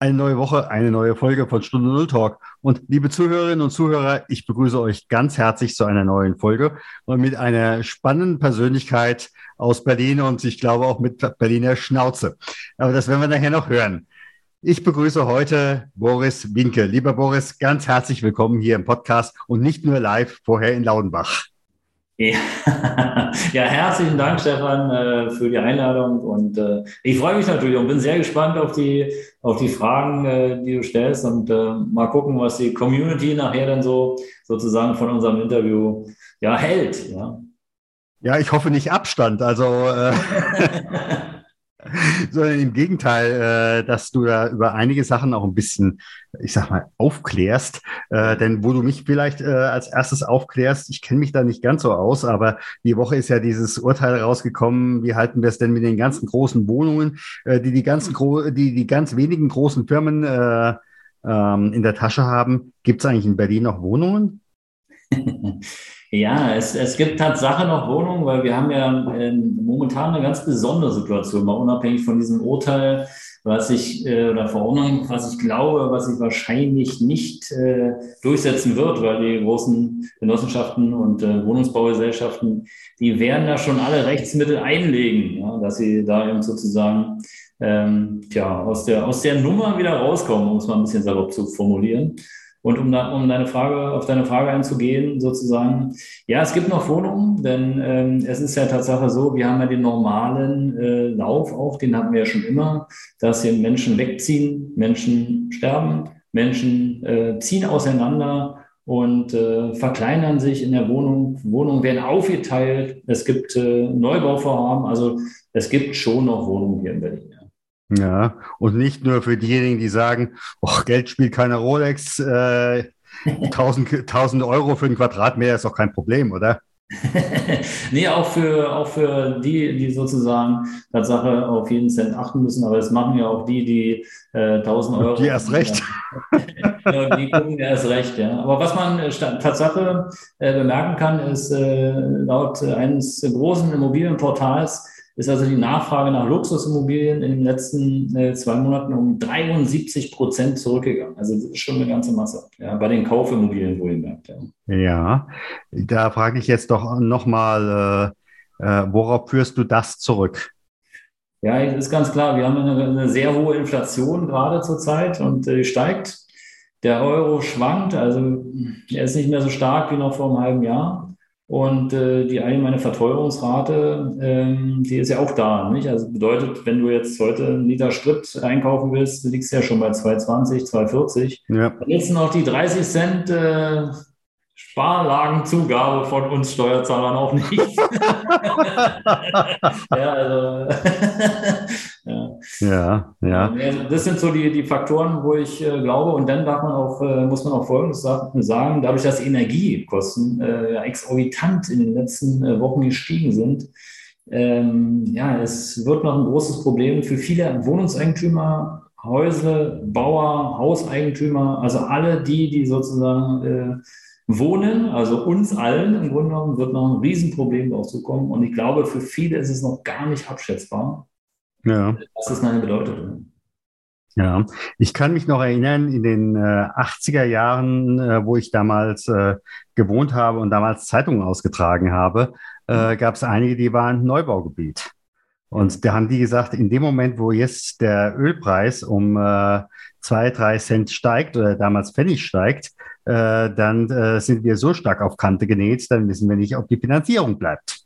Eine neue Woche, eine neue Folge von Stunde Null Talk. Und liebe Zuhörerinnen und Zuhörer, ich begrüße euch ganz herzlich zu einer neuen Folge und mit einer spannenden Persönlichkeit aus Berlin und ich glaube auch mit Berliner Schnauze. Aber das werden wir nachher noch hören. Ich begrüße heute Boris Winke. Lieber Boris, ganz herzlich willkommen hier im Podcast und nicht nur live vorher in Laudenbach. Ja, ja herzlichen Dank, Stefan, äh, für die Einladung. Und äh, ich freue mich natürlich und bin sehr gespannt auf die, auf die Fragen, äh, die du stellst. Und mal gucken, was die Community nachher dann so sozusagen von unserem Interview ja hält. Ja, ja ich hoffe nicht Abstand. Also sondern im Gegenteil, äh, dass du da über einige Sachen auch ein bisschen, ich sag mal, aufklärst. Äh, denn wo du mich vielleicht äh, als erstes aufklärst, ich kenne mich da nicht ganz so aus, aber die Woche ist ja dieses Urteil rausgekommen. Wie halten wir es denn mit den ganzen großen Wohnungen, äh, die die ganzen gro die die ganz wenigen großen Firmen äh, ähm, in der Tasche haben? Gibt es eigentlich in Berlin noch Wohnungen? Ja, es, es gibt Tatsache noch Wohnungen, weil wir haben ja äh, momentan eine ganz besondere Situation, mal unabhängig von diesem Urteil, was ich, äh, oder Verordnung, was ich glaube, was sich wahrscheinlich nicht äh, durchsetzen wird, weil die großen Genossenschaften und äh, Wohnungsbaugesellschaften, die werden da schon alle Rechtsmittel einlegen, ja, dass sie da eben sozusagen ähm, tja, aus, der, aus der Nummer wieder rauskommen, um es mal ein bisschen salopp zu formulieren. Und um, da, um deine Frage, auf deine Frage einzugehen, sozusagen, ja, es gibt noch Wohnungen, denn ähm, es ist ja Tatsache so, wir haben ja den normalen äh, Lauf auch, den hatten wir ja schon immer, dass hier Menschen wegziehen, Menschen sterben, Menschen äh, ziehen auseinander und äh, verkleinern sich in der Wohnung. Wohnungen werden aufgeteilt. Es gibt äh, Neubauvorhaben. Also es gibt schon noch Wohnungen hier in Berlin. Ja, und nicht nur für diejenigen, die sagen, oh, Geld spielt keine Rolex, äh, 1000, 1000 Euro für einen Quadratmeter ist doch kein Problem, oder? nee, auch für, auch für die, die sozusagen Tatsache auf jeden Cent achten müssen, aber das machen ja auch die, die äh, 1000 Euro. Die erst recht. ja, die gucken erst recht, ja. Aber was man äh, Tatsache äh, bemerken kann, ist äh, laut eines großen Immobilienportals, ist also die Nachfrage nach Luxusimmobilien in den letzten äh, zwei Monaten um 73 Prozent zurückgegangen. Also das ist schon eine ganze Masse. Ja, bei den Kaufimmobilien wohlgemerkt. Ja. ja, da frage ich jetzt doch nochmal, äh, äh, worauf führst du das zurück? Ja, ist ganz klar. Wir haben eine, eine sehr hohe Inflation gerade zurzeit und äh, steigt. Der Euro schwankt, also er ist nicht mehr so stark wie noch vor einem halben Jahr. Und äh, die allgemeine Verteuerungsrate, ähm, die ist ja auch da. Nicht? Also bedeutet, wenn du jetzt heute einen Liter Sprit einkaufen willst, du liegst ja schon bei 2,20, 2,40. Ja. Dann jetzt noch die 30 Cent äh, Sparlagenzugabe von uns Steuerzahlern auch nicht. ja, also, ja. ja, ja. Das sind so die, die Faktoren, wo ich äh, glaube. Und dann darf man auch, äh, muss man auch Folgendes sagen, dadurch, dass Energiekosten äh, exorbitant in den letzten äh, Wochen gestiegen sind, ähm, ja, es wird noch ein großes Problem für viele Wohnungseigentümer, Häusle, Bauer, Hauseigentümer, also alle die, die sozusagen äh, Wohnen, also uns allen im Grunde genommen, wird noch ein Riesenproblem drauf zukommen. Und ich glaube, für viele ist es noch gar nicht abschätzbar, ja. was es meine bedeutet. Ja, ich kann mich noch erinnern, in den äh, 80er Jahren, äh, wo ich damals äh, gewohnt habe und damals Zeitungen ausgetragen habe, äh, gab es einige, die waren Neubaugebiet. Und da haben die gesagt, in dem Moment, wo jetzt der Ölpreis um äh, zwei, drei Cent steigt oder damals Pfennig steigt, äh, dann äh, sind wir so stark auf Kante genäht, dann wissen wir nicht, ob die Finanzierung bleibt.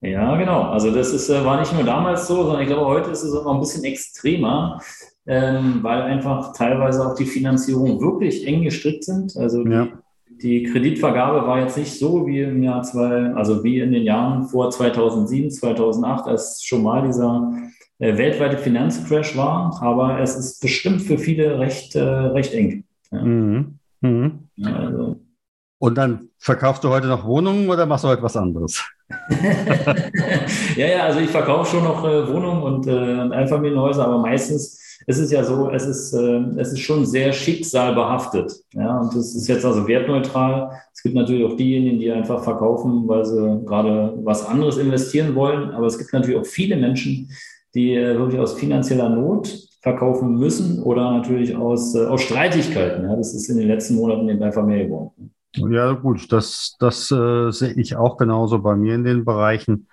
Ja, genau. Also das ist, äh, war nicht nur damals so, sondern ich glaube, heute ist es noch ein bisschen extremer, ähm, weil einfach teilweise auch die Finanzierung wirklich eng gestrickt sind. Also die, ja. die Kreditvergabe war jetzt nicht so wie im Jahr zwei, also wie in den Jahren vor 2007, 2008, als schon mal dieser äh, weltweite Finanzcrash war. Aber es ist bestimmt für viele recht, äh, recht eng. Ja. Mhm. Mhm. Also, Und dann verkaufst du heute noch Wohnungen oder machst du heute was anderes? ja, ja, also ich verkaufe schon noch äh, Wohnungen und, äh, und Einfamilienhäuser, aber meistens ist es ja so, es ist, äh, es ist schon sehr schicksalbehaftet. Ja, und das ist jetzt also wertneutral. Es gibt natürlich auch diejenigen, die einfach verkaufen, weil sie gerade was anderes investieren wollen. Aber es gibt natürlich auch viele Menschen, die äh, wirklich aus finanzieller Not verkaufen müssen oder natürlich aus, äh, aus Streitigkeiten. Ja, das ist in den letzten Monaten eben einfach mehr geworden. Ja, gut, das, das äh, sehe ich auch genauso bei mir in den Bereichen,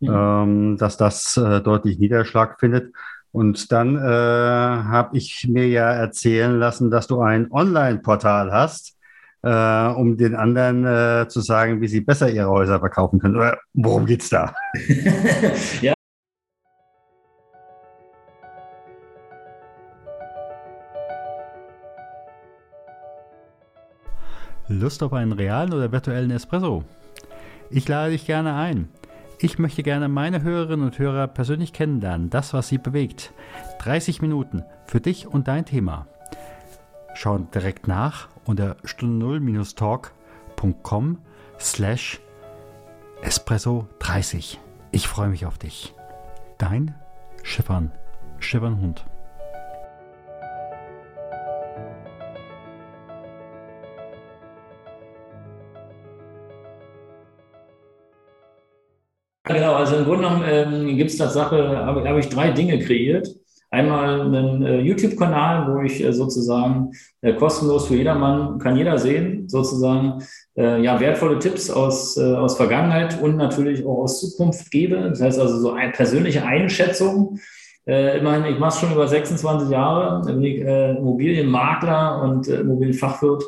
ja. ähm, dass das äh, deutlich Niederschlag findet. Und dann äh, habe ich mir ja erzählen lassen, dass du ein Online-Portal hast, äh, um den anderen äh, zu sagen, wie sie besser ihre Häuser verkaufen können. Oder worum geht's da? ja, Lust auf einen realen oder virtuellen Espresso? Ich lade dich gerne ein. Ich möchte gerne meine Hörerinnen und Hörer persönlich kennenlernen, das, was sie bewegt. 30 Minuten für dich und dein Thema. Schau direkt nach unter stunde0-talk.com slash espresso 30. Ich freue mich auf dich. Dein Schiffern, Schiffernhund. Genau, also im Grunde genommen ähm, gibt es Tatsache, habe hab ich drei Dinge kreiert. Einmal einen äh, YouTube-Kanal, wo ich äh, sozusagen äh, kostenlos für jedermann, kann jeder sehen, sozusagen äh, ja, wertvolle Tipps aus, äh, aus Vergangenheit und natürlich auch aus Zukunft gebe. Das heißt also so eine persönliche Einschätzung. Äh, immerhin, ich mache es schon über 26 Jahre, bin ich Immobilienmakler und Immobilienfachwirt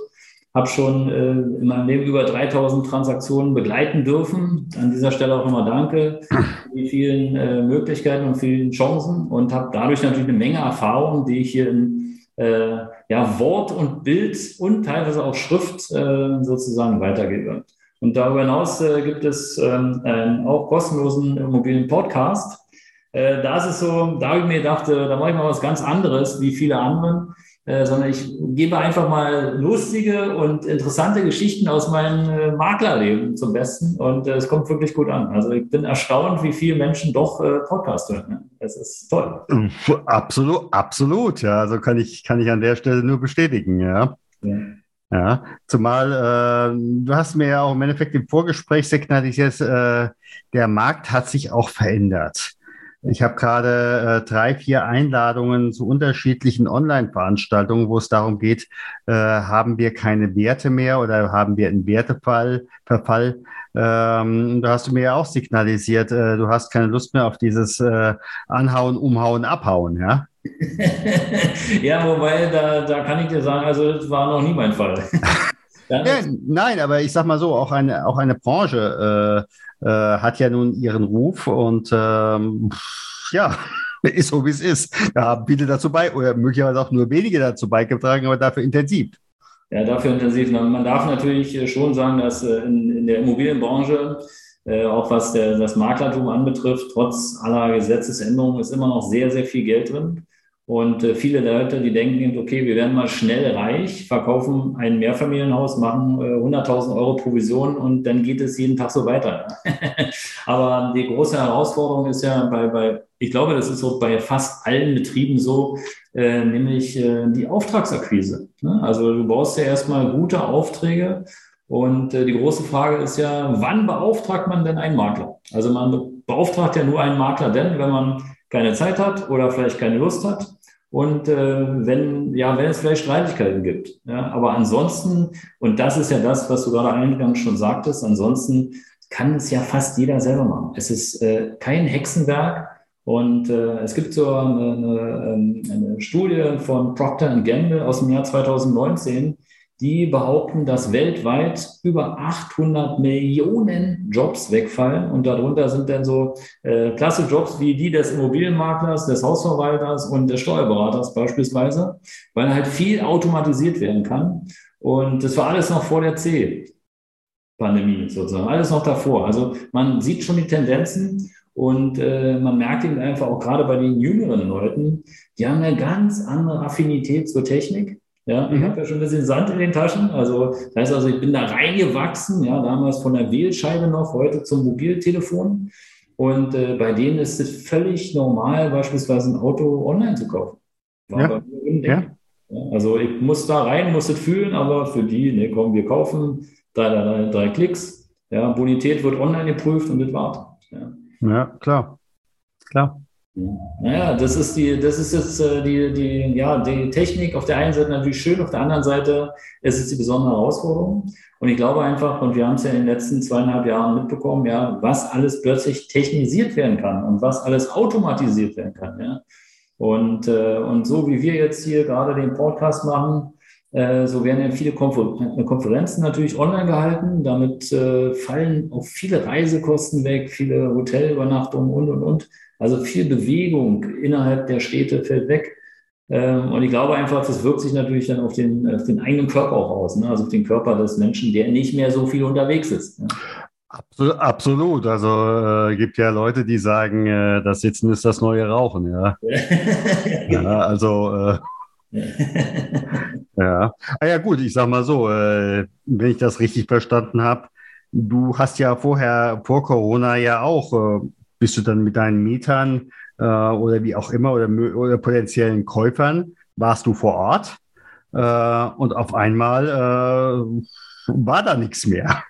habe schon äh, in meinem Leben über 3000 Transaktionen begleiten dürfen. An dieser Stelle auch immer danke für die vielen äh, Möglichkeiten und vielen Chancen und habe dadurch natürlich eine Menge Erfahrung, die ich hier in äh, ja, Wort und Bild und teilweise auch Schrift äh, sozusagen weitergebe. Und darüber hinaus äh, gibt es ähm, einen auch kostenlosen mobilen Podcast. Äh, da ist es so, da habe ich mir gedacht, da mache ich mal was ganz anderes wie viele andere äh, sondern ich gebe einfach mal lustige und interessante Geschichten aus meinem äh, Maklerleben zum Besten und äh, es kommt wirklich gut an. Also ich bin erstaunt, wie viele Menschen doch äh, Podcast hören. Ne? Das ist toll. Absolut, absolut. Ja, also kann ich, kann ich an der Stelle nur bestätigen. Ja. ja. Ja, zumal äh, du hast mir ja auch im Endeffekt im Vorgespräch signalisiert, der Markt hat sich auch verändert. Ich habe gerade äh, drei, vier Einladungen zu unterschiedlichen Online-Veranstaltungen, wo es darum geht, äh, haben wir keine Werte mehr oder haben wir einen Wertefall, Verfall? Ähm, da hast du mir ja auch signalisiert, äh, du hast keine Lust mehr auf dieses äh, Anhauen, Umhauen, Abhauen, ja? ja, wobei, da, da kann ich dir sagen, also das war noch nie mein Fall. ja, nein, aber ich sag mal so, auch eine, auch eine Branche äh, äh, hat ja nun ihren Ruf und ähm, ja, ist so wie es ist. Da haben viele dazu bei oder möglicherweise auch nur wenige dazu beigetragen, aber dafür intensiv. Ja, dafür intensiv. Man darf natürlich äh, schon sagen, dass äh, in, in der Immobilienbranche, äh, auch was der, das Maklertum anbetrifft, trotz aller Gesetzesänderungen ist immer noch sehr, sehr viel Geld drin. Und äh, viele Leute, die denken, okay, wir werden mal schnell reich, verkaufen ein Mehrfamilienhaus, machen äh, 100.000 Euro Provision und dann geht es jeden Tag so weiter. Aber die große Herausforderung ist ja bei, bei, ich glaube, das ist so bei fast allen Betrieben so, äh, nämlich äh, die Auftragsakquise. Ne? Also du brauchst ja erstmal gute Aufträge. Und äh, die große Frage ist ja, wann beauftragt man denn einen Makler? Also man beauftragt ja nur einen Makler denn, wenn man keine Zeit hat oder vielleicht keine Lust hat und äh, wenn, ja, wenn es vielleicht Streitigkeiten gibt. Ja, aber ansonsten, und das ist ja das, was du gerade eingangs schon sagtest, ansonsten kann es ja fast jeder selber machen. Es ist äh, kein Hexenwerk. Und äh, es gibt so eine, eine, ähm, eine Studie von Procter Gamble aus dem Jahr 2019, die behaupten, dass weltweit über 800 Millionen Jobs wegfallen. Und darunter sind dann so äh, klasse Jobs wie die des Immobilienmaklers, des Hausverwalters und des Steuerberaters beispielsweise, weil halt viel automatisiert werden kann. Und das war alles noch vor der C-Pandemie sozusagen, alles noch davor. Also man sieht schon die Tendenzen. Und äh, man merkt eben einfach auch gerade bei den jüngeren Leuten, die haben eine ganz andere Affinität zur Technik Ja, ich mhm. habe ja schon ein bisschen Sand in den Taschen. Also, das heißt also, ich bin da reingewachsen, ja, damals von der Wählscheibe noch, heute zum Mobiltelefon. Und äh, bei denen ist es völlig normal, beispielsweise ein Auto online zu kaufen. War ja. ja. Also ich muss da rein, muss es fühlen, aber für die, ne, komm, wir kaufen, drei, drei, drei Klicks. Ja, Bonität wird online geprüft und das wartet. Ja. ja, klar. Klar. Naja, das ist die, das ist jetzt äh, die, die, ja, die Technik auf der einen Seite natürlich schön, auf der anderen Seite ist es die besondere Herausforderung. Und ich glaube einfach, und wir haben es ja in den letzten zweieinhalb Jahren mitbekommen, ja, was alles plötzlich technisiert werden kann und was alles automatisiert werden kann. Ja. Und, äh, und so wie wir jetzt hier gerade den Podcast machen, äh, so werden ja viele Konfer Konferenzen natürlich online gehalten. Damit äh, fallen auch viele Reisekosten weg, viele Hotelübernachtungen und, und, und. Also viel Bewegung innerhalb der Städte fällt weg. Ähm, und ich glaube einfach, das wirkt sich natürlich dann auf den, auf den eigenen Körper auch aus, ne? also auf den Körper des Menschen, der nicht mehr so viel unterwegs ist. Ne? Absolut. Also äh, gibt ja Leute, die sagen, äh, das Sitzen ist das neue Rauchen. Ja, ja also äh, ja. Ah ja gut, ich sag mal so, äh, wenn ich das richtig verstanden habe, du hast ja vorher vor Corona ja auch äh, bist du dann mit deinen Mietern äh, oder wie auch immer oder, oder potenziellen Käufern, warst du vor Ort äh, und auf einmal äh, war da nichts mehr.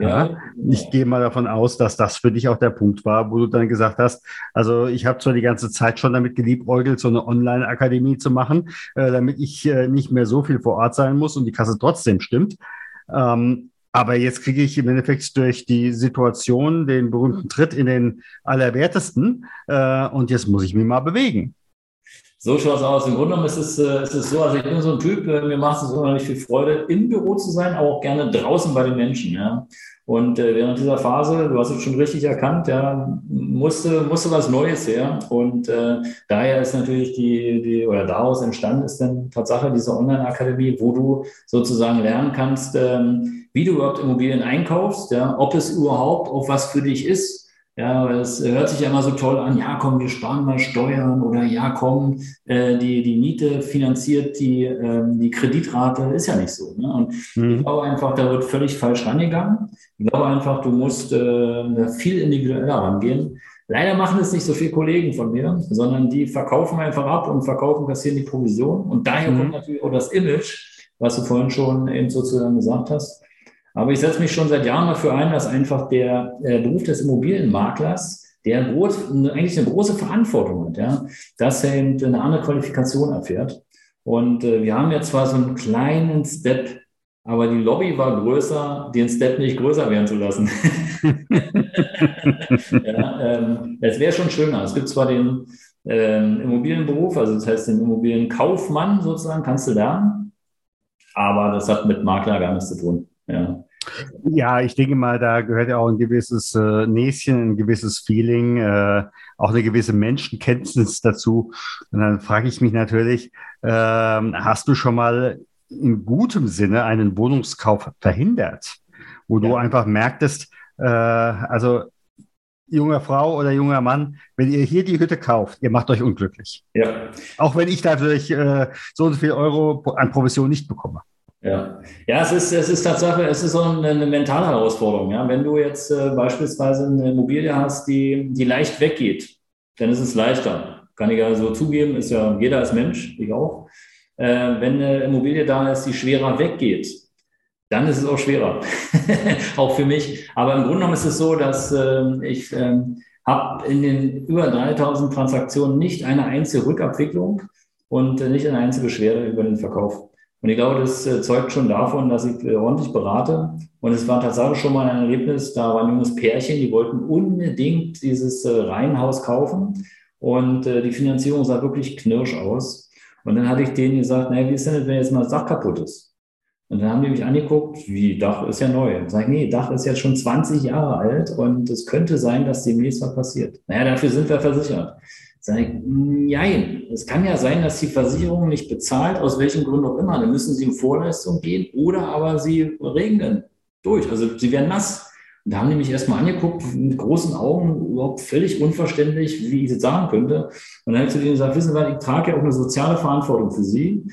Ja, ich gehe mal davon aus, dass das für dich auch der Punkt war, wo du dann gesagt hast, also ich habe zwar die ganze Zeit schon damit geliebäugelt, so eine Online-Akademie zu machen, äh, damit ich äh, nicht mehr so viel vor Ort sein muss und die Kasse trotzdem stimmt. Ähm, aber jetzt kriege ich im Endeffekt durch die Situation den berühmten Tritt in den Allerwertesten äh, und jetzt muss ich mich mal bewegen. So schaut es aus. Im Grunde genommen ist es, äh, ist es so, also ich bin so ein Typ, äh, mir macht es unheimlich viel Freude, im Büro zu sein, aber auch gerne draußen bei den Menschen. Ja. Und äh, während dieser Phase, du hast es schon richtig erkannt, ja, musste, musste was Neues her. Und äh, daher ist natürlich die, die, oder daraus entstanden ist dann Tatsache diese Online-Akademie, wo du sozusagen lernen kannst, ähm, wie du überhaupt Immobilien einkaufst, ja, ob es überhaupt auch was für dich ist ja, es hört sich ja immer so toll an, ja komm, wir sparen mal Steuern oder ja komm, äh, die, die Miete finanziert die, ähm, die Kreditrate, ist ja nicht so. Ne? Und mhm. ich glaube einfach, da wird völlig falsch rangegangen. Ich glaube einfach, du musst äh, viel individueller rangehen. Leider machen es nicht so viele Kollegen von mir, sondern die verkaufen einfach ab und verkaufen, kassieren die Provision. Und daher mhm. kommt natürlich auch das Image, was du vorhin schon eben sozusagen gesagt hast. Aber ich setze mich schon seit Jahren dafür ein, dass einfach der äh, Beruf des Immobilienmaklers, der groß, eigentlich eine große Verantwortung hat, ja, dass er eben eine andere Qualifikation erfährt. Und äh, wir haben ja zwar so einen kleinen Step, aber die Lobby war größer, den Step nicht größer werden zu lassen. ja, ähm, es wäre schon schöner. Es gibt zwar den ähm, Immobilienberuf, also das heißt den Immobilienkaufmann sozusagen, kannst du lernen, aber das hat mit Makler gar nichts zu tun. Ja. Ja, ich denke mal, da gehört ja auch ein gewisses äh, Näschen, ein gewisses Feeling, äh, auch eine gewisse Menschenkenntnis dazu. Und dann frage ich mich natürlich, äh, hast du schon mal in gutem Sinne einen Wohnungskauf verhindert, wo ja. du einfach merktest, äh, also junge Frau oder junger Mann, wenn ihr hier die Hütte kauft, ihr macht euch unglücklich. Ja. Auch wenn ich dadurch äh, so und so viel Euro an Provision nicht bekomme. Ja, ja es, ist, es ist Tatsache, es ist so eine, eine mentale Herausforderung. Ja? Wenn du jetzt äh, beispielsweise eine Immobilie hast, die, die leicht weggeht, dann ist es leichter. Kann ich ja so zugeben, ist ja jeder als Mensch, ich auch. Äh, wenn eine Immobilie da ist, die schwerer weggeht, dann ist es auch schwerer. auch für mich. Aber im Grunde genommen ist es so, dass äh, ich äh, habe in den über 3000 Transaktionen nicht eine einzige Rückabwicklung und äh, nicht eine einzige Beschwerde über den Verkauf. Und ich glaube, das äh, zeugt schon davon, dass ich äh, ordentlich berate. Und es war tatsächlich schon mal ein Erlebnis, da war ein junges Pärchen, die wollten unbedingt dieses äh, Reihenhaus kaufen. Und die Finanzierung sah wirklich knirsch aus. Und dann hatte ich denen gesagt, naja, wie ist denn das, wenn jetzt mal das Dach kaputt ist? Und dann haben die mich angeguckt, wie, Dach ist ja neu. Und sage ich, nee, Dach ist jetzt schon 20 Jahre alt und es könnte sein, dass demnächst was passiert. Naja, dafür sind wir versichert. Sag ich, nein, es kann ja sein, dass die Versicherung nicht bezahlt, aus welchen Gründen auch immer. Dann müssen sie in Vorleistung gehen oder aber sie regnen durch. Also sie werden nass. Und da haben die mich erstmal angeguckt, mit großen Augen, überhaupt völlig unverständlich, wie ich das sagen könnte. Und dann habe ich zu denen gesagt, wissen Sie, ich trage ja auch eine soziale Verantwortung für Sie.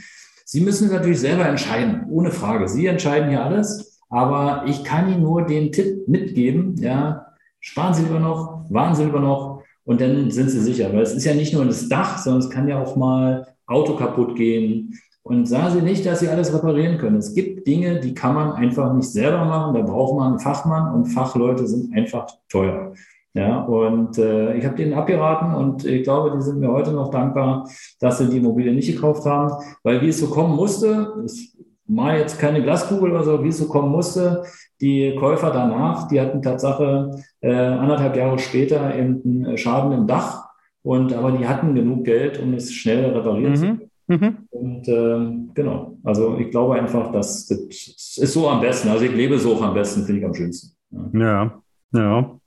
Sie müssen natürlich selber entscheiden, ohne Frage. Sie entscheiden hier alles, aber ich kann Ihnen nur den Tipp mitgeben, ja, sparen Sie lieber noch, warten Sie lieber noch und dann sind Sie sicher, weil es ist ja nicht nur das Dach, sondern es kann ja auch mal Auto kaputt gehen. Und sagen Sie nicht, dass Sie alles reparieren können. Es gibt Dinge, die kann man einfach nicht selber machen. Da braucht man einen Fachmann und Fachleute sind einfach teuer. Ja, und äh, ich habe denen abgeraten und ich glaube, die sind mir heute noch dankbar, dass sie die Immobilie nicht gekauft haben, weil wie es so kommen musste, ist mal jetzt keine Glaskugel oder so, wie es so kommen musste, die Käufer danach, die hatten Tatsache äh, anderthalb Jahre später eben einen Schaden im Dach und aber die hatten genug Geld, um es schnell reparieren mhm. zu können. Mhm. Und äh, genau, also ich glaube einfach, dass das ist so am besten. Also ich lebe so auch am besten, finde ich am schönsten. Ja, ja. ja.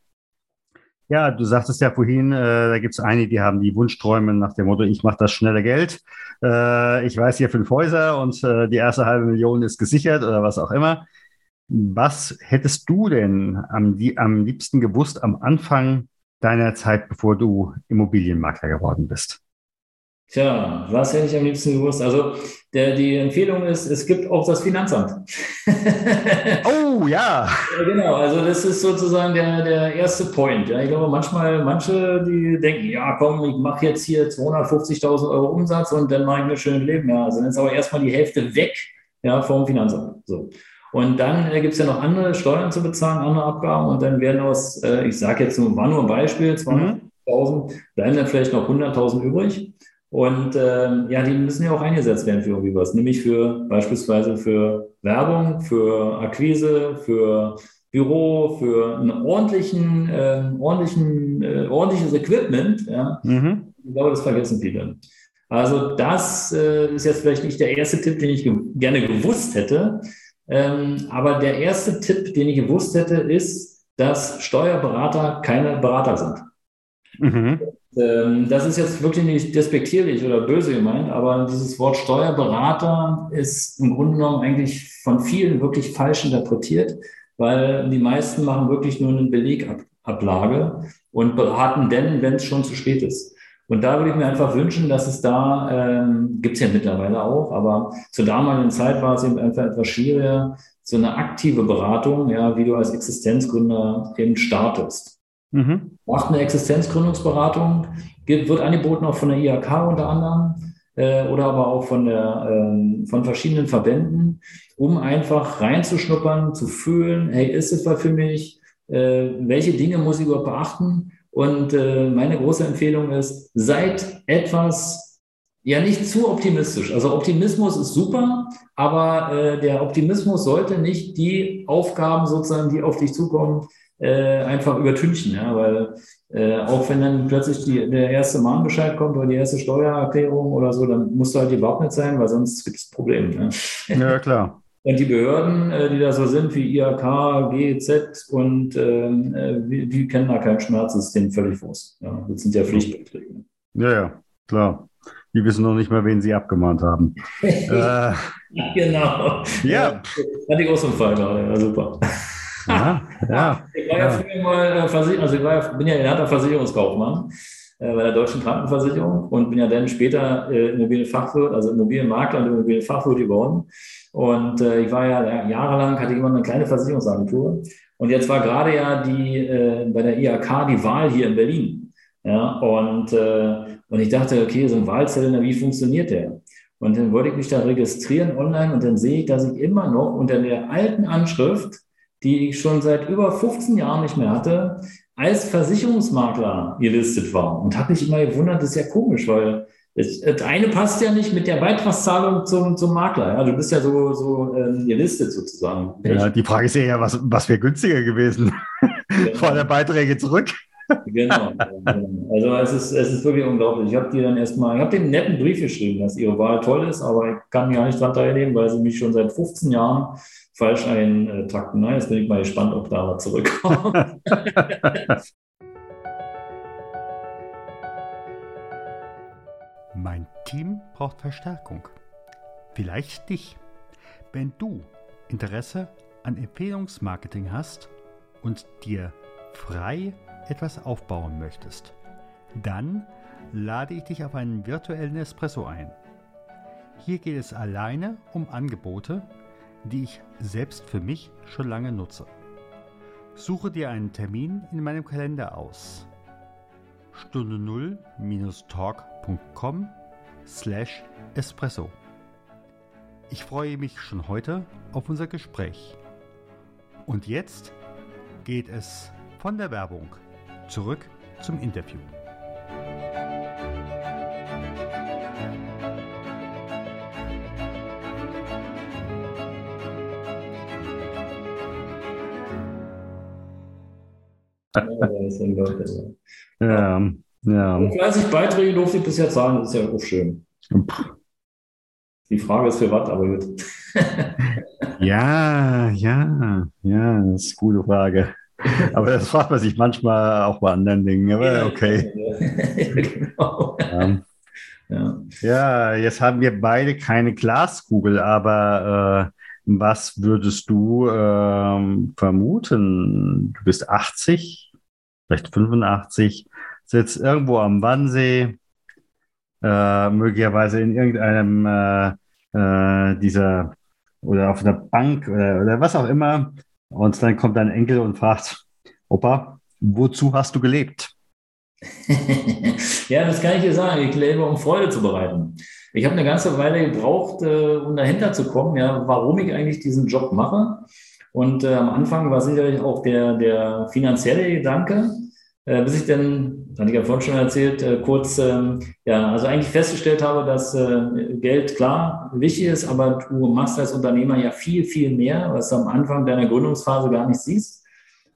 Ja, du sagtest ja vorhin, äh, da gibt es einige, die haben die Wunschträume nach dem Motto, ich mache das schnelle Geld. Äh, ich weiß hier fünf Häuser und äh, die erste halbe Million ist gesichert oder was auch immer. Was hättest du denn am, die, am liebsten gewusst am Anfang deiner Zeit, bevor du Immobilienmakler geworden bist? Tja, was hätte ich am liebsten gewusst? Also der, die Empfehlung ist, es gibt auch das Finanzamt. oh ja. ja. Genau, also das ist sozusagen der, der erste Point. Ja, ich glaube, manchmal, manche, die denken, ja komm, ich mache jetzt hier 250.000 Euro Umsatz und dann mache ich mir schön Leben. Ja, also dann ist aber erstmal die Hälfte weg ja, vom Finanzamt. So. Und dann äh, gibt es ja noch andere Steuern zu bezahlen, andere Abgaben und dann werden aus, äh, ich sage jetzt nur, war nur ein Beispiel, 200.000, mhm. bleiben dann vielleicht noch 100.000 übrig. Und ähm, ja, die müssen ja auch eingesetzt werden für irgendwie was, nämlich für beispielsweise für Werbung, für Akquise, für Büro, für einen ordentlichen, äh, ordentlichen, äh, ordentliches Equipment. Ja. Mhm. Ich glaube, das vergessen viele. Also das äh, ist jetzt vielleicht nicht der erste Tipp, den ich ge gerne gewusst hätte. Ähm, aber der erste Tipp, den ich gewusst hätte, ist, dass Steuerberater keine Berater sind. Mhm. Ähm, das ist jetzt wirklich nicht despektierlich oder böse gemeint, aber dieses Wort Steuerberater ist im Grunde genommen eigentlich von vielen wirklich falsch interpretiert, weil die meisten machen wirklich nur eine Belegablage und beraten denn, wenn es schon zu spät ist. Und da würde ich mir einfach wünschen, dass es da, ähm, gibt es ja mittlerweile auch, aber zur damaligen Zeit war es eben einfach etwas schwieriger, so eine aktive Beratung, ja, wie du als Existenzgründer eben startest. Mhm. Macht eine Existenzgründungsberatung, wird angeboten auch von der IHK unter anderem äh, oder aber auch von, der, äh, von verschiedenen Verbänden, um einfach reinzuschnuppern, zu fühlen, hey, ist es was für mich? Äh, welche Dinge muss ich überhaupt beachten? Und äh, meine große Empfehlung ist, seid etwas, ja nicht zu optimistisch. Also Optimismus ist super, aber äh, der Optimismus sollte nicht die Aufgaben sozusagen, die auf dich zukommen, äh, einfach übertünchen, ja, weil äh, auch wenn dann plötzlich die, der erste Mahnbescheid kommt oder die erste Steuererklärung oder so, dann musst du halt gewappnet sein, weil sonst gibt es Probleme. Ne? Ja, klar. Und die Behörden, äh, die da so sind, wie IHK, GEZ und ähm, äh, die, die, kennen da keinen Schmerz, das ist denen völlig Wurst. Ja, das sind ja Pflichtbeträge. Ja, ja, klar. Die wissen noch nicht mal, wen sie abgemahnt haben. äh, genau. Ja. Hatte ich auch so einen Fall gerade. Ja, super. Ja, ja, ich war ja, früher mal äh, Versicherung, also ich war ja, bin ja gelernter Versicherungskaufmann äh, bei der Deutschen Krankenversicherung und bin ja dann später äh, Immobilienfachwirt, also Immobilienmakler und Immobilienfachwirt geworden. Und äh, ich war ja jahrelang, hatte ich immer eine kleine Versicherungsagentur. Und jetzt war gerade ja die äh, bei der IHK die Wahl hier in Berlin. Ja, und, äh, und ich dachte, okay, so ein Wahlzettel, wie funktioniert der? Und dann wollte ich mich da registrieren online und dann sehe ich, dass ich immer noch unter der alten Anschrift die ich schon seit über 15 Jahren nicht mehr hatte, als Versicherungsmakler gelistet war. Und habe mich immer gewundert, das ist ja komisch, weil das, das eine passt ja nicht mit der Beitragszahlung zum, zum Makler. Ja, du bist ja so, so ähm, gelistet sozusagen. Ja, die Frage ist ja, was, was wäre günstiger gewesen? Genau. Vor der Beiträge zurück. genau. Also es ist, es ist wirklich unglaublich. Ich habe die dann erstmal, ich habe den netten Brief geschrieben, dass ihre Wahl toll ist, aber ich kann gar nicht daran teilnehmen, weil sie mich schon seit 15 Jahren falsch eintakten. Nein, jetzt bin ich mal gespannt, ob da was zurückkommt. mein Team braucht Verstärkung. Vielleicht dich. Wenn du Interesse an Empfehlungsmarketing hast und dir frei etwas aufbauen möchtest, dann lade ich dich auf einen virtuellen Espresso ein. Hier geht es alleine um Angebote, die ich selbst für mich schon lange nutze. Suche dir einen Termin in meinem Kalender aus. Stunde 0-talk.com slash espresso. Ich freue mich schon heute auf unser Gespräch. Und jetzt geht es von der Werbung zurück zum Interview. Ja, ja. 30 Beiträge durfte ich bisher zahlen, das ist ja auch schön. Die Frage ist für was, aber gut. ja, ja, ja, das ist eine gute Frage. Aber das fragt man sich manchmal auch bei anderen Dingen, aber okay. genau. Ja. Ja. ja. jetzt haben wir beide keine Glaskugel, aber äh, was würdest du äh, vermuten? Du bist 80, vielleicht 85, sitzt irgendwo am Wannsee, äh, möglicherweise in irgendeinem äh, äh, dieser oder auf einer Bank oder, oder was auch immer. Und dann kommt dein Enkel und fragt, Opa, wozu hast du gelebt? ja, das kann ich dir sagen. Ich lebe, um Freude zu bereiten. Ich habe eine ganze Weile gebraucht, äh, um dahinter zu kommen, ja, warum ich eigentlich diesen Job mache. Und äh, am Anfang war sicherlich auch der, der finanzielle Gedanke, äh, bis ich dann, hatte ich ja vorhin schon erzählt, äh, kurz, ähm, ja, also eigentlich festgestellt habe, dass äh, Geld klar wichtig ist, aber du machst als Unternehmer ja viel, viel mehr, was du am Anfang deiner Gründungsphase gar nicht siehst.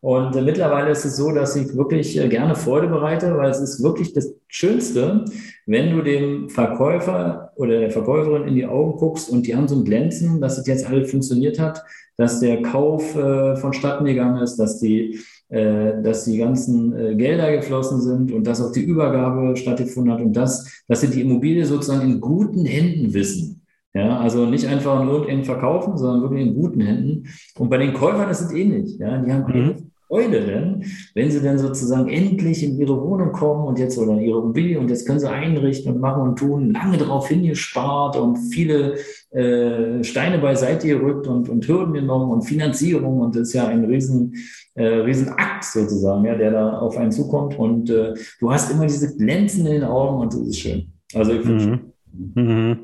Und äh, mittlerweile ist es so, dass ich wirklich äh, gerne Freude bereite, weil es ist wirklich das Schönste, wenn du dem Verkäufer oder der Verkäuferin in die Augen guckst und die haben so ein Glänzen, dass es jetzt alles funktioniert hat, dass der Kauf äh, vonstatten gegangen ist, dass die, äh, dass die ganzen äh, Gelder geflossen sind und dass auch die Übergabe stattgefunden hat und dass, dass sie die Immobilie sozusagen in guten Händen wissen. Ja, also nicht einfach nur irgendeinen verkaufen, sondern wirklich in guten Händen. Und bei den Käufern ist es ähnlich. Ja, die haben mhm. Freude denn, wenn sie dann sozusagen endlich in ihre Wohnung kommen und jetzt oder in ihre Immobilie und jetzt können sie einrichten und machen und tun, lange darauf hingespart und viele äh, Steine beiseite gerückt und, und Hürden genommen und Finanzierung und das ist ja ein riesen, äh, riesen Akt sozusagen, ja, der da auf einen zukommt und äh, du hast immer diese Glänzen in den Augen und das ist schön. Also ich finde mhm. mhm.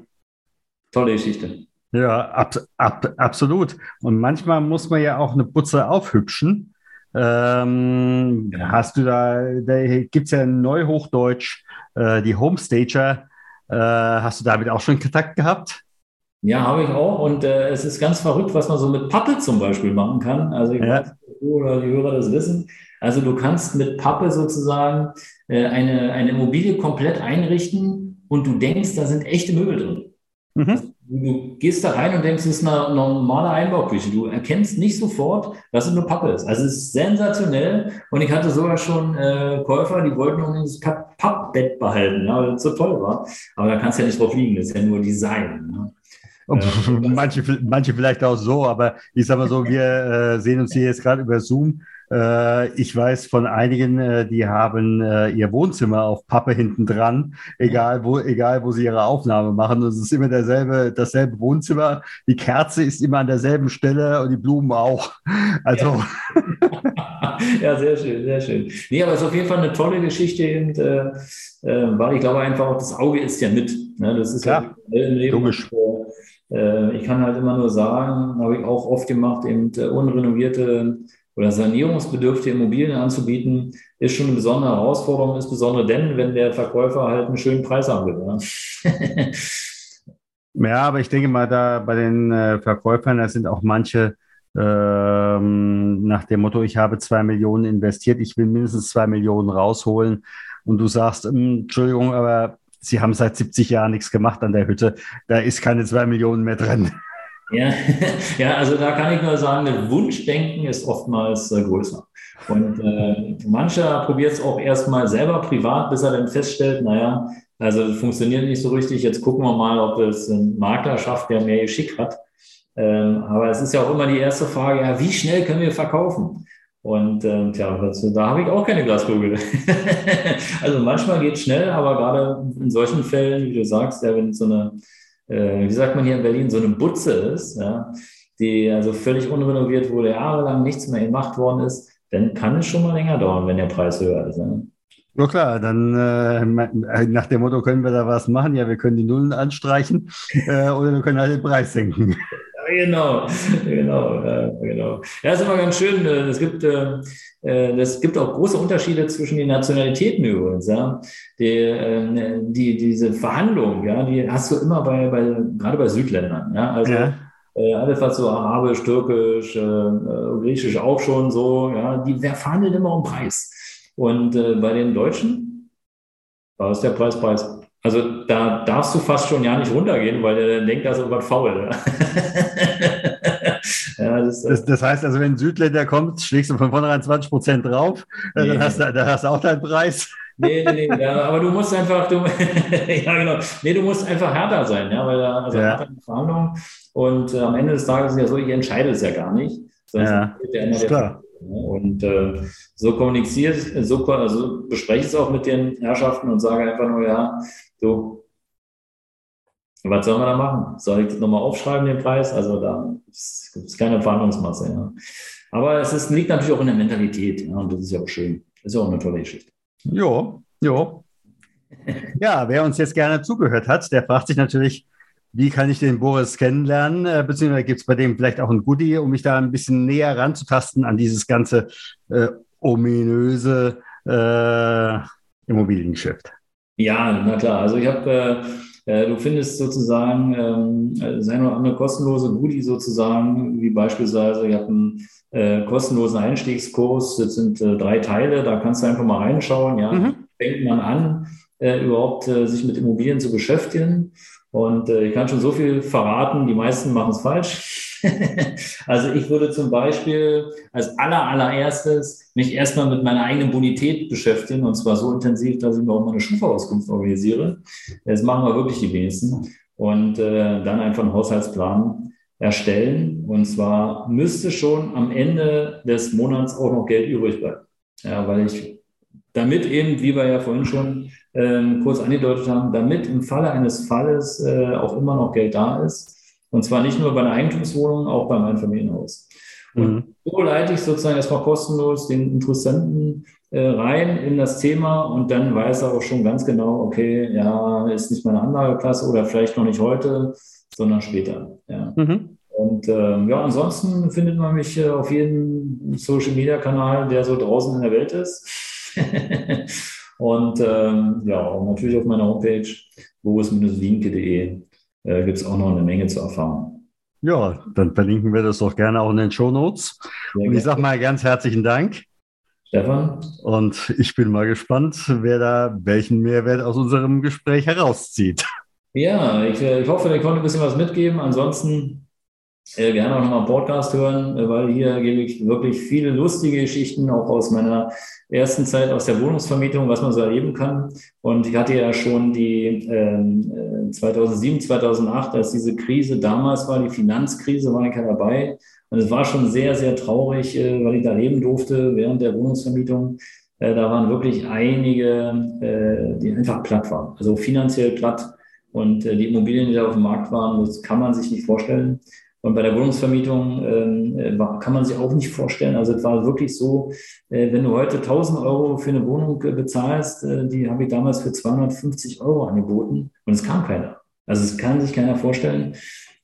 tolle Geschichte. Ja, ab, ab, absolut. Und manchmal muss man ja auch eine Putze aufhübschen. Ähm, ja. Hast du da, da gibt es ja in Neuhochdeutsch äh, die Homestager. Äh, hast du damit auch schon Kontakt gehabt? Ja, habe ich auch. Und äh, es ist ganz verrückt, was man so mit Pappe zum Beispiel machen kann. Also ich ja. weiß, du oder die Hörer das wissen. Also du kannst mit Pappe sozusagen äh, eine, eine Immobilie komplett einrichten und du denkst, da sind echte Möbel drin. Mhm. Du gehst da rein und denkst, es ist eine normale Einbauküche. Du erkennst nicht sofort, dass es nur Pappe ist. Also es ist sensationell. Und ich hatte sogar schon äh, Käufer, die wollten noch das Pappbett behalten, ja, weil es so toll war. Aber da kannst du ja nicht drauf liegen, das ist ja nur Design. Ja. manche, manche vielleicht auch so, aber ich sage mal so, wir äh, sehen uns hier jetzt gerade über Zoom. Äh, ich weiß von einigen, äh, die haben äh, ihr Wohnzimmer auf Pappe hinten dran, egal wo, egal wo sie ihre Aufnahme machen. Es ist immer derselbe, dasselbe Wohnzimmer. Die Kerze ist immer an derselben Stelle und die Blumen auch. Also. Ja, ja sehr schön, sehr schön. Nee, aber es ist auf jeden Fall eine tolle Geschichte und, äh, weil ich glaube einfach auch, das Auge ist ja mit. Ne? Das ist Klar, ja im Leben. Logisch. Äh, ich kann halt immer nur sagen, habe ich auch oft gemacht, eben unrenovierte oder sanierungsbedürftige Immobilien anzubieten, ist schon eine besondere Herausforderung, insbesondere denn, wenn der Verkäufer halt einen schönen Preis haben will. Ja, aber ich denke mal, da bei den äh, Verkäufern, da sind auch manche ähm, nach dem Motto, ich habe zwei Millionen investiert, ich will mindestens zwei Millionen rausholen. Und du sagst, hm, Entschuldigung, aber Sie haben seit 70 Jahren nichts gemacht an der Hütte. Da ist keine zwei Millionen mehr drin. Ja, ja, also da kann ich nur sagen, das Wunschdenken ist oftmals äh, größer. Und äh, mancher probiert es auch erstmal selber privat, bis er dann feststellt, naja, also das funktioniert nicht so richtig. Jetzt gucken wir mal, ob es ein Makler schafft, der mehr Geschick hat. Ähm, aber es ist ja auch immer die erste Frage, ja, wie schnell können wir verkaufen? Und ähm, tja, das, da habe ich auch keine Glaskugel. also manchmal geht es schnell, aber gerade in solchen Fällen, wie du sagst, ja, wenn so eine äh, wie sagt man hier in Berlin, so eine Butze ist, ja, die also völlig unrenoviert wurde, jahrelang nichts mehr gemacht worden ist, dann kann es schon mal länger dauern, wenn der Preis höher ist. Ja. Ja klar, dann äh, nach dem Motto können wir da was machen. Ja, wir können die Nullen anstreichen äh, oder wir können halt den Preis senken. Genau, genau, äh, genau. Ja, ist immer ganz schön. Äh, es gibt, äh, äh, es gibt auch große Unterschiede zwischen den Nationalitäten übrigens. Ja, die, äh, die diese Verhandlungen, ja, die hast du immer bei, bei gerade bei Südländern. Ja, also ja äh, alles was so Arabisch, Türkisch, äh, äh, Griechisch auch schon so, ja, die verhandeln immer um Preis. Und äh, bei den Deutschen war es der Preis, Preis. Also da darfst du fast schon ja nicht runtergehen, weil der dann denkt, da ist irgendwas faul. ja, das, das, das, heißt also, wenn ein Südländer kommt, schlägst du von vornherein 20 Prozent drauf, nee. dann, hast du, dann hast du auch deinen Preis. Nee, nee, nee, ja, aber du musst einfach, du, ja genau, nee, du musst einfach härter sein, ja, weil da, also ja. härter Verhandlungen und äh, am Ende des Tages ist ja so, ich entscheide es ja gar nicht. Ja, ist klar. Und äh, so kommuniziert, so also bespreche ich es auch mit den Herrschaften und sage einfach nur, ja, du, was sollen wir da machen? Soll ich das nochmal aufschreiben, den Preis? Also da gibt es keine Verhandlungsmasse. Ja. Aber es ist, liegt natürlich auch in der Mentalität. Ja, und das ist ja auch schön. Das ist ja auch eine tolle Geschichte. Jo, jo. Ja, wer uns jetzt gerne zugehört hat, der fragt sich natürlich, wie kann ich den Boris kennenlernen? Äh, beziehungsweise gibt es bei dem vielleicht auch ein Goodie, um mich da ein bisschen näher ranzutasten an dieses ganze äh, ominöse äh, Immobiliengeschäft? Ja, na klar. Also ich habe, äh, äh, du findest sozusagen ähm, sein oder andere kostenlose Goodie sozusagen, wie beispielsweise, ich habe einen äh, kostenlosen Einstiegskurs, das sind äh, drei Teile, da kannst du einfach mal reinschauen, ja, mhm. fängt man an, äh, überhaupt äh, sich mit Immobilien zu beschäftigen. Und äh, ich kann schon so viel verraten, die meisten machen es falsch. also ich würde zum Beispiel als aller, allererstes mich erstmal mit meiner eigenen Bonität beschäftigen und zwar so intensiv, dass ich mir auch meine Schufa-Auskunft organisiere. Das machen wir wirklich die wenigsten. Und äh, dann einfach einen Haushaltsplan erstellen. Und zwar müsste schon am Ende des Monats auch noch Geld übrig bleiben. Ja, weil ich damit eben, wie wir ja vorhin schon ähm, kurz angedeutet haben, damit im Falle eines Falles äh, auch immer noch Geld da ist. Und zwar nicht nur bei einer Eigentumswohnung, auch beim Einfamilienhaus. Und mhm. so leite ich sozusagen erstmal kostenlos den Interessenten äh, rein in das Thema und dann weiß er auch schon ganz genau, okay, ja, ist nicht meine Anlageklasse oder vielleicht noch nicht heute, sondern später. Ja. Mhm. Und ähm, ja, ansonsten findet man mich äh, auf jedem Social Media Kanal, der so draußen in der Welt ist. und ähm, ja, und natürlich auf meiner Homepage boris-wienke.de äh, gibt es auch noch eine Menge zu erfahren. Ja, dann verlinken wir das doch gerne auch in den Show Notes. Und ich sage mal ganz herzlichen Dank. Stefan. Und ich bin mal gespannt, wer da welchen Mehrwert aus unserem Gespräch herauszieht. Ja, ich, äh, ich hoffe, ich konnte ein bisschen was mitgeben. Ansonsten äh, gerne auch nochmal Podcast hören, äh, weil hier gebe ich wirklich viele lustige Geschichten, auch aus meiner ersten Zeit aus der Wohnungsvermietung, was man so erleben kann. Und ich hatte ja schon die äh, 2007, 2008, als diese Krise damals war, die Finanzkrise, war ich ja dabei. Und es war schon sehr, sehr traurig, äh, weil ich da leben durfte während der Wohnungsvermietung. Äh, da waren wirklich einige, äh, die einfach platt waren, also finanziell platt. Und äh, die Immobilien, die da auf dem Markt waren, das kann man sich nicht vorstellen. Und bei der Wohnungsvermietung ähm, äh, kann man sich auch nicht vorstellen. Also es war wirklich so, äh, wenn du heute 1000 Euro für eine Wohnung äh, bezahlst, äh, die habe ich damals für 250 Euro angeboten und es kam keiner. Also es kann sich keiner vorstellen.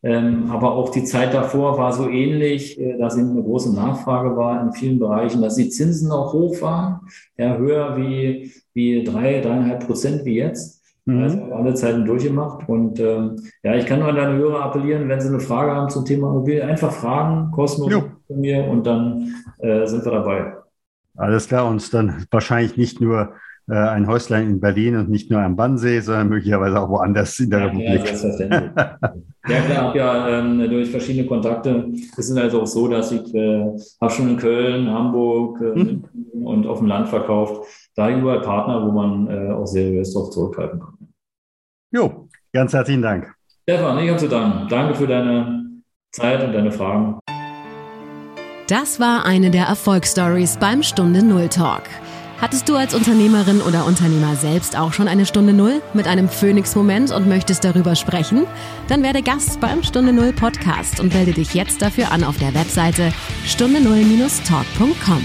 Ähm, aber auch die Zeit davor war so ähnlich, äh, dass eben eine große Nachfrage war in vielen Bereichen, dass die Zinsen auch hoch waren, ja, höher wie, wie drei, dreieinhalb Prozent wie jetzt. Mhm. Also alle Zeiten durchgemacht. Und ähm, ja, ich kann nur an deine Hörer appellieren, wenn sie eine Frage haben zum Thema Immobilien, einfach fragen, kostenlos von mir und dann äh, sind wir dabei. Alles klar, und dann wahrscheinlich nicht nur äh, ein Häuslein in Berlin und nicht nur am Bannsee, sondern möglicherweise auch woanders in der ja, Republik. Ja, ja, klar, habe ja ähm, durch verschiedene Kontakte. Es ist also auch so, dass ich äh, habe schon in Köln, Hamburg äh, hm. und auf dem Land verkauft. Da überall Partner, wo man äh, auch seriös darauf zurückgreifen kann. Jo, ganz herzlichen Dank. Stefan, ich habe zu danken. Danke für deine Zeit und deine Fragen. Das war eine der Erfolgsstories beim Stunde Null Talk. Hattest du als Unternehmerin oder Unternehmer selbst auch schon eine Stunde Null mit einem Phoenix-Moment und möchtest darüber sprechen? Dann werde Gast beim Stunde Null Podcast und melde dich jetzt dafür an auf der Webseite stunde null-talk.com.